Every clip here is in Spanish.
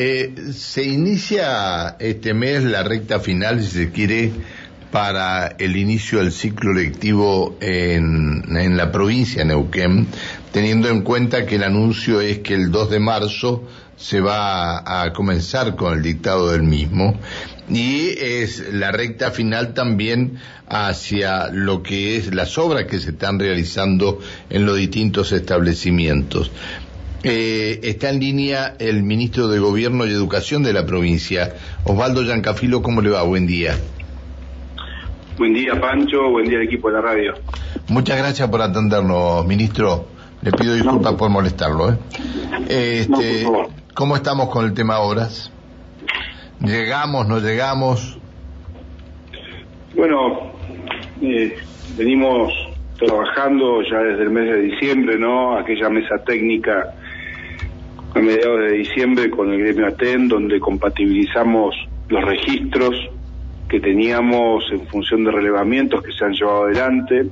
Eh, se inicia este mes la recta final, si se quiere, para el inicio del ciclo lectivo en, en la provincia de Neuquén, teniendo en cuenta que el anuncio es que el 2 de marzo se va a comenzar con el dictado del mismo y es la recta final también hacia lo que es las obras que se están realizando en los distintos establecimientos. Eh, está en línea el ministro de Gobierno y Educación de la provincia, Osvaldo Yancafilo. ¿Cómo le va? Buen día. Buen día, Pancho. Buen día, equipo de la radio. Muchas gracias por atendernos, ministro. Le pido disculpas por molestarlo. ¿eh? Este, ¿Cómo estamos con el tema obras? ¿Llegamos, no llegamos? Bueno, eh, venimos trabajando ya desde el mes de diciembre, ¿no? Aquella mesa técnica a mediados de diciembre con el gremio ATEN, donde compatibilizamos los registros que teníamos en función de relevamientos que se han llevado adelante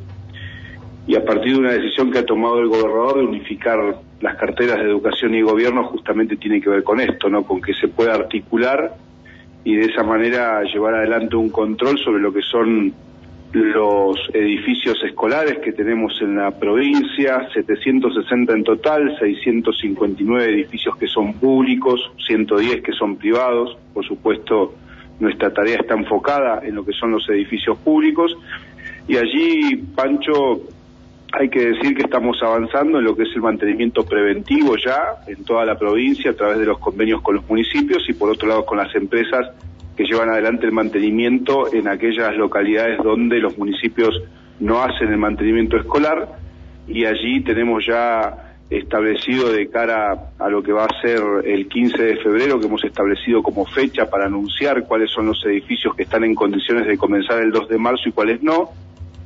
y a partir de una decisión que ha tomado el gobernador de unificar las carteras de educación y gobierno justamente tiene que ver con esto, ¿no? Con que se pueda articular y de esa manera llevar adelante un control sobre lo que son los edificios escolares que tenemos en la provincia, 760 en total, 659 edificios que son públicos, 110 que son privados. Por supuesto, nuestra tarea está enfocada en lo que son los edificios públicos. Y allí, Pancho, hay que decir que estamos avanzando en lo que es el mantenimiento preventivo ya en toda la provincia a través de los convenios con los municipios y por otro lado con las empresas que llevan adelante el mantenimiento en aquellas localidades donde los municipios no hacen el mantenimiento escolar y allí tenemos ya establecido de cara a lo que va a ser el 15 de febrero, que hemos establecido como fecha para anunciar cuáles son los edificios que están en condiciones de comenzar el 2 de marzo y cuáles no.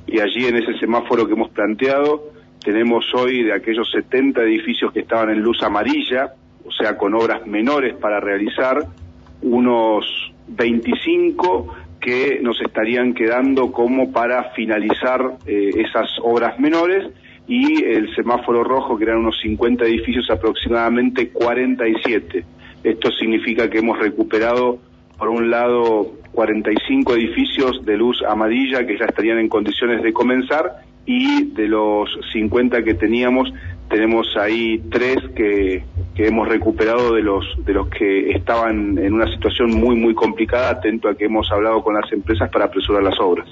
Y allí en ese semáforo que hemos planteado, tenemos hoy de aquellos 70 edificios que estaban en luz amarilla, o sea, con obras menores para realizar, unos 25 que nos estarían quedando como para finalizar eh, esas obras menores y el semáforo rojo, que eran unos 50 edificios, aproximadamente 47. Esto significa que hemos recuperado, por un lado, 45 edificios de luz amarilla que ya estarían en condiciones de comenzar y de los 50 que teníamos tenemos ahí tres que, que, hemos recuperado de los de los que estaban en una situación muy muy complicada atento a que hemos hablado con las empresas para apresurar las obras.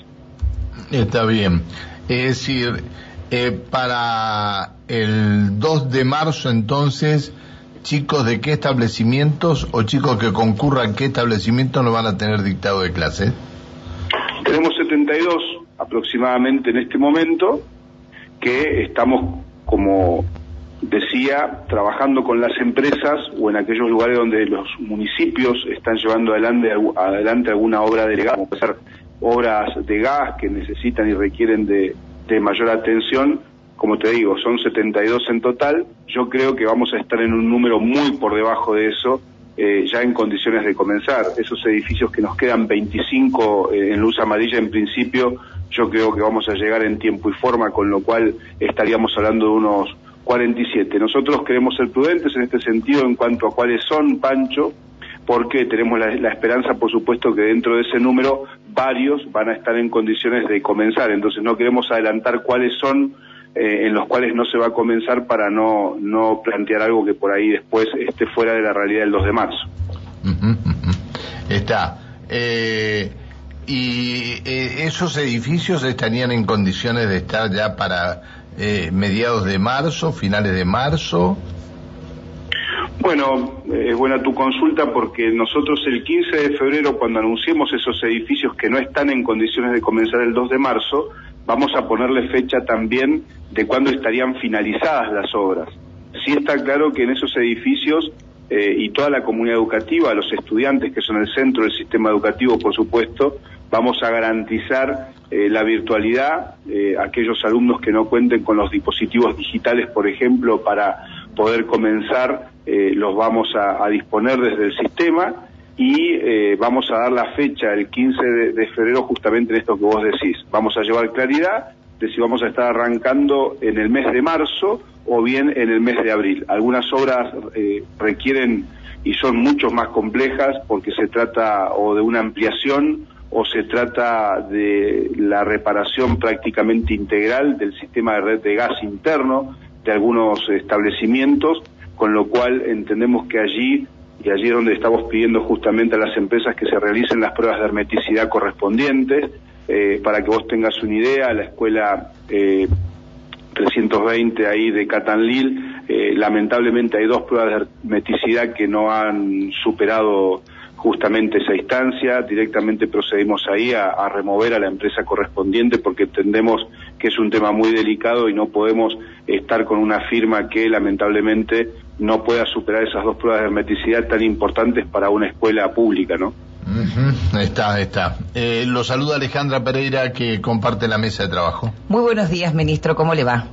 Está bien. Es decir eh, para el 2 de marzo entonces chicos de qué establecimientos o chicos que concurran qué establecimientos no van a tener dictado de clase tenemos 72 aproximadamente en este momento que estamos como decía, trabajando con las empresas o en aquellos lugares donde los municipios están llevando adelante, adelante alguna obra de gas, como ser obras de gas que necesitan y requieren de, mayor atención, como te digo, son 72 en total, yo creo que vamos a estar en un número muy por debajo de eso, eh, ya en condiciones de comenzar. Esos edificios que nos quedan 25 eh, en luz amarilla en principio, yo creo que vamos a llegar en tiempo y forma, con lo cual estaríamos hablando de unos 47. Nosotros queremos ser prudentes en este sentido en cuanto a cuáles son, Pancho, porque tenemos la, esperanza, por supuesto, que dentro de ese número varios van a estar en condiciones de comenzar. Entonces no queremos adelantar cuáles son eh, en los cuales no se va a comenzar para no, no plantear algo que por ahí después esté fuera de la realidad del 2 de marzo. Está. Eh ¿Y eh, esos edificios estarían en condiciones de estar ya para eh, mediados de marzo, finales de marzo? Bueno, es buena tu consulta porque nosotros el 15 de febrero, cuando anunciemos esos edificios que no están en condiciones de comenzar el 2 de marzo, vamos a ponerle fecha también de cuándo estarían finalizadas las obras. Sí está claro que en esos edificios eh, y toda la comunidad educativa, los estudiantes que son el centro del sistema educativo, por supuesto, vamos a garantizar eh, la virtualidad, eh, aquellos alumnos que no cuenten con los dispositivos digitales, por ejemplo, para poder comenzar, los vamos a, disponer desde el sistema y vamos a dar la fecha el 15 de, febrero justamente en esto que vos decís. Vamos a llevar claridad de si vamos a estar arrancando en el mes de marzo o bien en el mes de abril. Algunas obras eh, requieren y son mucho más complejas porque se trata o de una ampliación o se trata de la reparación prácticamente integral del sistema de red de gas interno de algunos establecimientos, con lo cual entendemos que allí, y allí es donde estamos pidiendo justamente a las empresas que se realicen las pruebas de hermeticidad correspondientes, eh, para que vos tengas una idea, la escuela eh, 320 ahí de Catanlil, eh, lamentablemente hay dos pruebas de hermeticidad que no han superado justamente esa instancia, directamente procedimos ahí a, remover a la empresa correspondiente porque entendemos que es un tema muy delicado y no podemos estar con una firma que lamentablemente no pueda superar esas dos pruebas de hermeticidad tan importantes para una escuela pública, ¿no? Está, está. Eh, lo saluda Alejandra Pereira que comparte la mesa de trabajo. Muy buenos días, ministro, ¿cómo le va?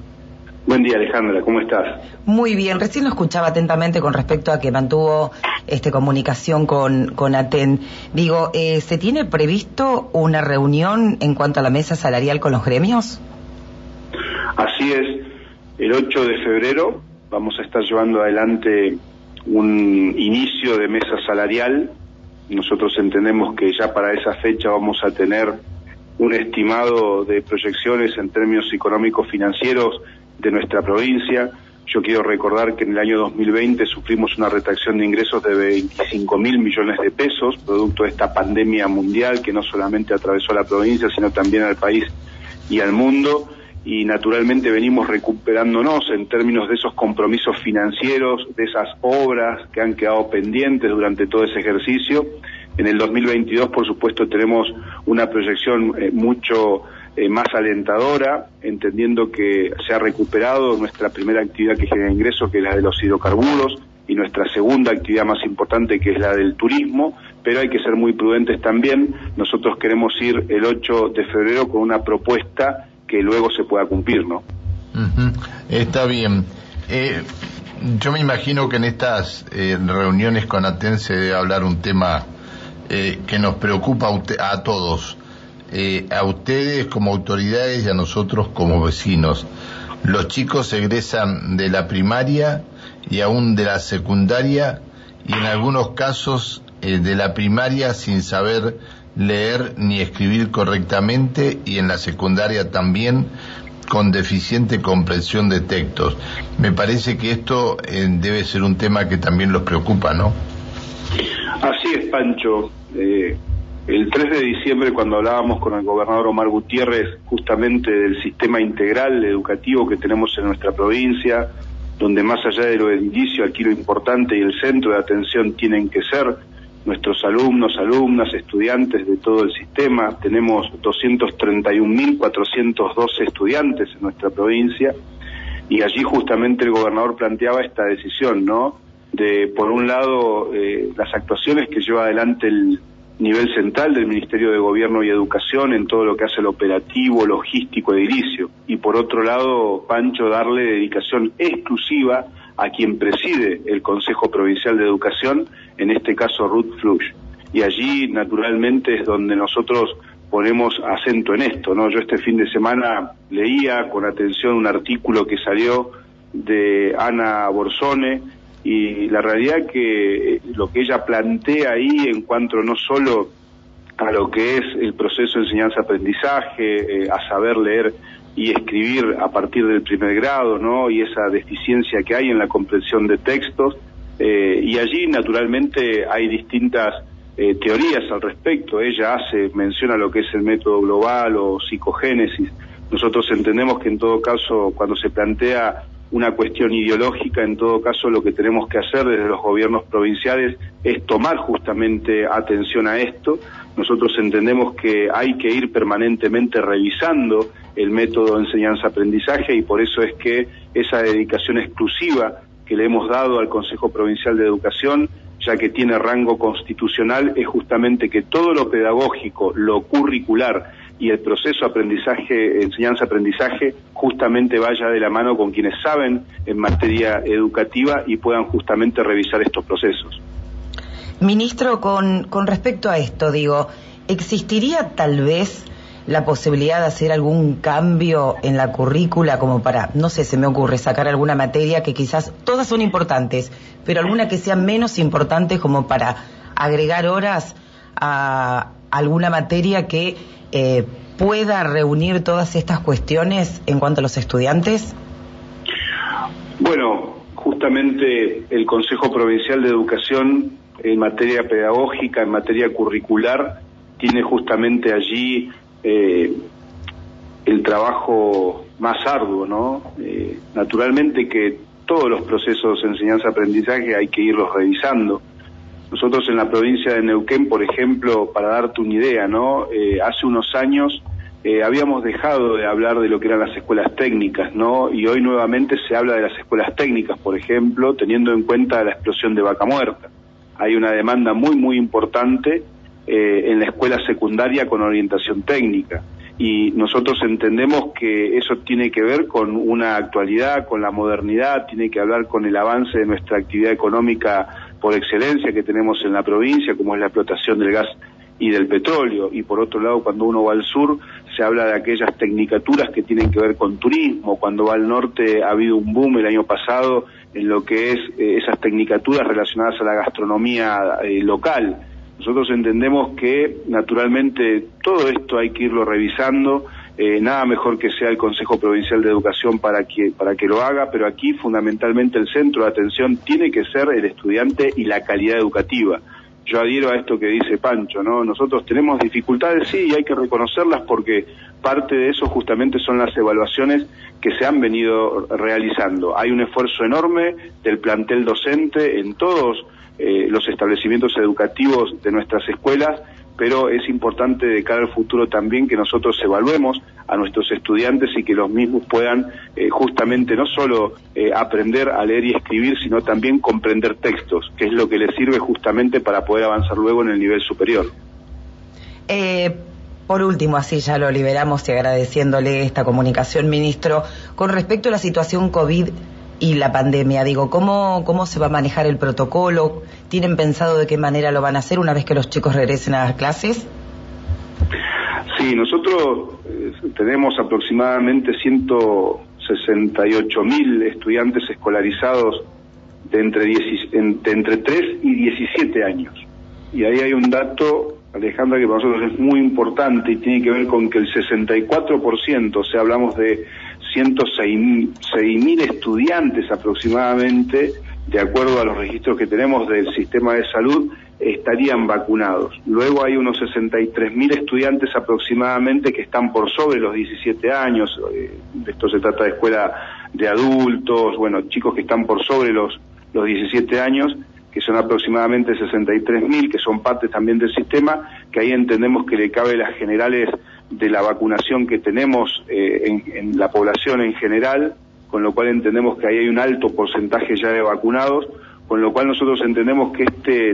Buen día, Alejandra, ¿cómo estás? Muy bien, recién lo escuchaba atentamente con respecto a que mantuvo este, comunicación con, con ATEN. Digo, eh, ¿se tiene previsto una reunión en cuanto a la mesa salarial con los gremios? Así es, el 8 de febrero vamos a estar llevando adelante un inicio de mesa salarial. Nosotros entendemos que ya para esa fecha vamos a tener un estimado de proyecciones en términos económicos financieros de nuestra provincia. Yo quiero recordar que en el año 2020 sufrimos una retracción de ingresos de 25 mil millones de pesos, producto de esta pandemia mundial que no solamente atravesó la provincia, sino también al país y al mundo. Y naturalmente venimos recuperándonos en términos de esos compromisos financieros, de esas obras que han quedado pendientes durante todo ese ejercicio. En el 2022, por supuesto, tenemos una proyección eh, mucho eh, más alentadora, entendiendo que se ha recuperado nuestra primera actividad que genera ingresos, que es la de los hidrocarburos, y nuestra segunda actividad más importante, que es la del turismo, pero hay que ser muy prudentes también. Nosotros queremos ir el 8 de febrero con una propuesta que luego se pueda cumplir, ¿no? Está bien. Eh, yo me imagino que en estas eh, reuniones con Aten se debe hablar un tema que nos preocupa a todos, eh, a ustedes como autoridades y a nosotros como vecinos. Los chicos egresan de la primaria y aún de la secundaria y en algunos casos eh, de la primaria sin saber leer ni escribir correctamente y en la secundaria también con deficiente comprensión de textos. Me parece que esto eh, debe ser un tema que también los preocupa, ¿no? Así es, Pancho. El 3 de diciembre, cuando hablábamos con el gobernador Omar Gutiérrez justamente del sistema integral educativo que tenemos en nuestra provincia, donde más allá de lo edilicio, aquí lo importante y el centro de atención tienen que ser nuestros alumnos, alumnas, estudiantes de todo el sistema. Tenemos 231.412 estudiantes en nuestra provincia y allí justamente el gobernador planteaba esta decisión, ¿no? De, por un lado, eh, las actuaciones que lleva adelante el nivel central del Ministerio de Gobierno y Educación en todo lo que hace el operativo, logístico, edilicio. Y por otro lado, Pancho, darle dedicación exclusiva a quien preside el Consejo Provincial de Educación, en este caso Ruth Flush. Y allí, naturalmente, es donde nosotros ponemos acento en esto, ¿no? Yo este fin de semana leía con atención un artículo que salió de Ana Borsone, y la realidad que eh, lo que ella plantea ahí en cuanto no solo a lo que es el proceso de enseñanza-aprendizaje, eh, a saber leer y escribir a partir del primer grado, ¿no? Y esa deficiencia que hay en la comprensión de textos. Eh, y allí, naturalmente, hay distintas teorías al respecto. Ella hace, menciona lo que es el método global o psicogénesis. Nosotros entendemos que en todo caso, cuando se plantea una cuestión ideológica, en todo caso lo que tenemos que hacer desde los gobiernos provinciales es tomar justamente atención a esto. Nosotros entendemos que hay que ir permanentemente revisando el método de enseñanza-aprendizaje y por eso es que esa dedicación exclusiva que le hemos dado al Consejo Provincial de Educación, ya que tiene rango constitucional, es justamente que todo lo pedagógico, lo curricular, y el proceso aprendizaje, enseñanza-aprendizaje, justamente vaya de la mano con quienes saben en materia educativa y puedan justamente revisar estos procesos. Ministro, con, con respecto a esto, digo, ¿existiría tal vez la posibilidad de hacer algún cambio en la currícula como para, no sé, se me ocurre sacar alguna materia que quizás todas son importantes, pero alguna que sea menos importante como para agregar horas a alguna materia que eh, pueda reunir todas estas cuestiones en cuanto a los estudiantes? Bueno, justamente el Consejo Provincial de Educación en materia pedagógica, en materia curricular, tiene justamente allí eh, el trabajo más arduo, ¿no? Eh, naturalmente que todos los procesos de enseñanza-aprendizaje hay que irlos revisando. Nosotros en la provincia de Neuquén, por ejemplo, para darte una idea, ¿no? Eh, hace unos años eh, habíamos dejado de hablar de lo que eran las escuelas técnicas, ¿no? Y hoy nuevamente se habla de las escuelas técnicas, por ejemplo, teniendo en cuenta la explosión de vaca muerta. Hay una demanda muy, muy importante eh, en la escuela secundaria con orientación técnica. Y nosotros entendemos que eso tiene que ver con una actualidad, con la modernidad, tiene que hablar con el avance de nuestra actividad económica por excelencia que tenemos en la provincia, como es la explotación del gas y del petróleo. Y por otro lado, cuando uno va al sur, se habla de aquellas tecnicaturas que tienen que ver con turismo. Cuando va al norte ha habido un boom el año pasado en lo que es eh, esas tecnicaturas relacionadas a la gastronomía eh, local. Nosotros entendemos que naturalmente todo esto hay que irlo revisando, eh, nada mejor que sea el Consejo Provincial de Educación para que, para que lo haga, pero aquí fundamentalmente el centro de atención tiene que ser el estudiante y la calidad educativa yo adhiero a esto que dice Pancho, ¿no? Nosotros tenemos dificultades, sí, y hay que reconocerlas porque parte de eso justamente son las evaluaciones que se han venido realizando. Hay un esfuerzo enorme del plantel docente en todos eh, los establecimientos educativos de nuestras escuelas pero es importante de cara al futuro también que nosotros evaluemos a nuestros estudiantes y que los mismos puedan eh, justamente no solo eh, aprender a leer y escribir, sino también comprender textos, que es lo que les sirve justamente para poder avanzar luego en el nivel superior. Eh, por último, así ya lo liberamos y agradeciéndole esta comunicación, ministro, con respecto a la situación COVID y la pandemia? Digo, ¿cómo, ¿cómo se va a manejar el protocolo? ¿Tienen pensado de qué manera lo van a hacer una vez que los chicos regresen a las clases? Sí, nosotros eh, tenemos aproximadamente 168 mil estudiantes escolarizados de entre, de entre 3 y 17 años. Y ahí hay un dato, Alejandra, que para nosotros es muy importante y tiene que ver con que el 64%, o sea, hablamos de 106 mil estudiantes aproximadamente, de acuerdo a los registros que tenemos del sistema de salud, estarían vacunados. Luego hay unos 63 mil estudiantes aproximadamente que están por sobre los 17 años. Eh, esto se trata de escuela de adultos, bueno, chicos que están por sobre los, los 17 años que son aproximadamente 63.000, que son parte también del sistema, que ahí entendemos que le cabe las generales de la vacunación que tenemos eh, en, la población en general, con lo cual entendemos que ahí hay un alto porcentaje ya de vacunados, con lo cual nosotros entendemos que este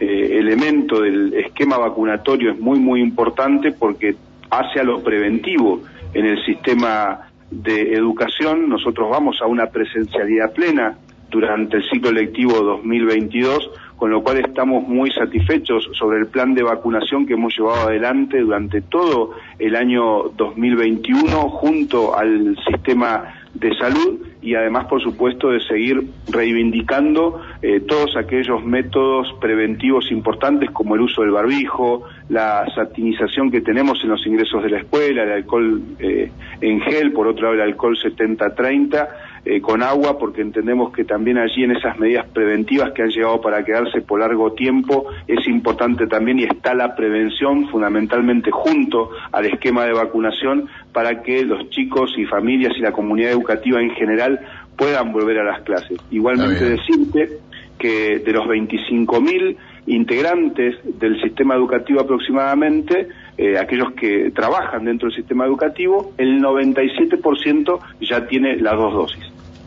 eh, elemento del esquema vacunatorio es muy, muy importante porque hace a lo preventivo en el sistema de educación. Nosotros vamos a una presencialidad plena durante el ciclo lectivo 2022, con lo cual estamos muy satisfechos sobre el plan de vacunación que hemos llevado adelante durante todo el año 2021 junto al sistema de salud y además, por supuesto, de seguir reivindicando eh, todos aquellos métodos preventivos importantes como el uso del barbijo, la satinización que tenemos en los ingresos de la escuela, el alcohol eh, en gel, por otro lado el alcohol 70-30, eh, con agua, porque entendemos que también allí en esas medidas preventivas que han llegado para quedarse por largo tiempo es importante también y está la prevención fundamentalmente junto al esquema de vacunación para que los chicos y familias y la comunidad educativa en general puedan volver a las clases. Igualmente decirte que de los 25.000 integrantes del sistema educativo aproximadamente, eh, aquellos que trabajan dentro del sistema educativo, el 97% ya tiene las dos dosis.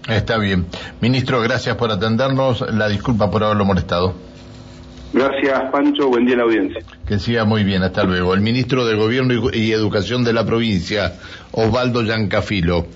Está bien. Ministro, gracias por atendernos. La disculpa por haberlo molestado. Gracias, Pancho. Buen día a la audiencia. Que siga muy bien. Hasta luego. El ministro de Gobierno y Educación de la provincia, Osvaldo Yancafilo.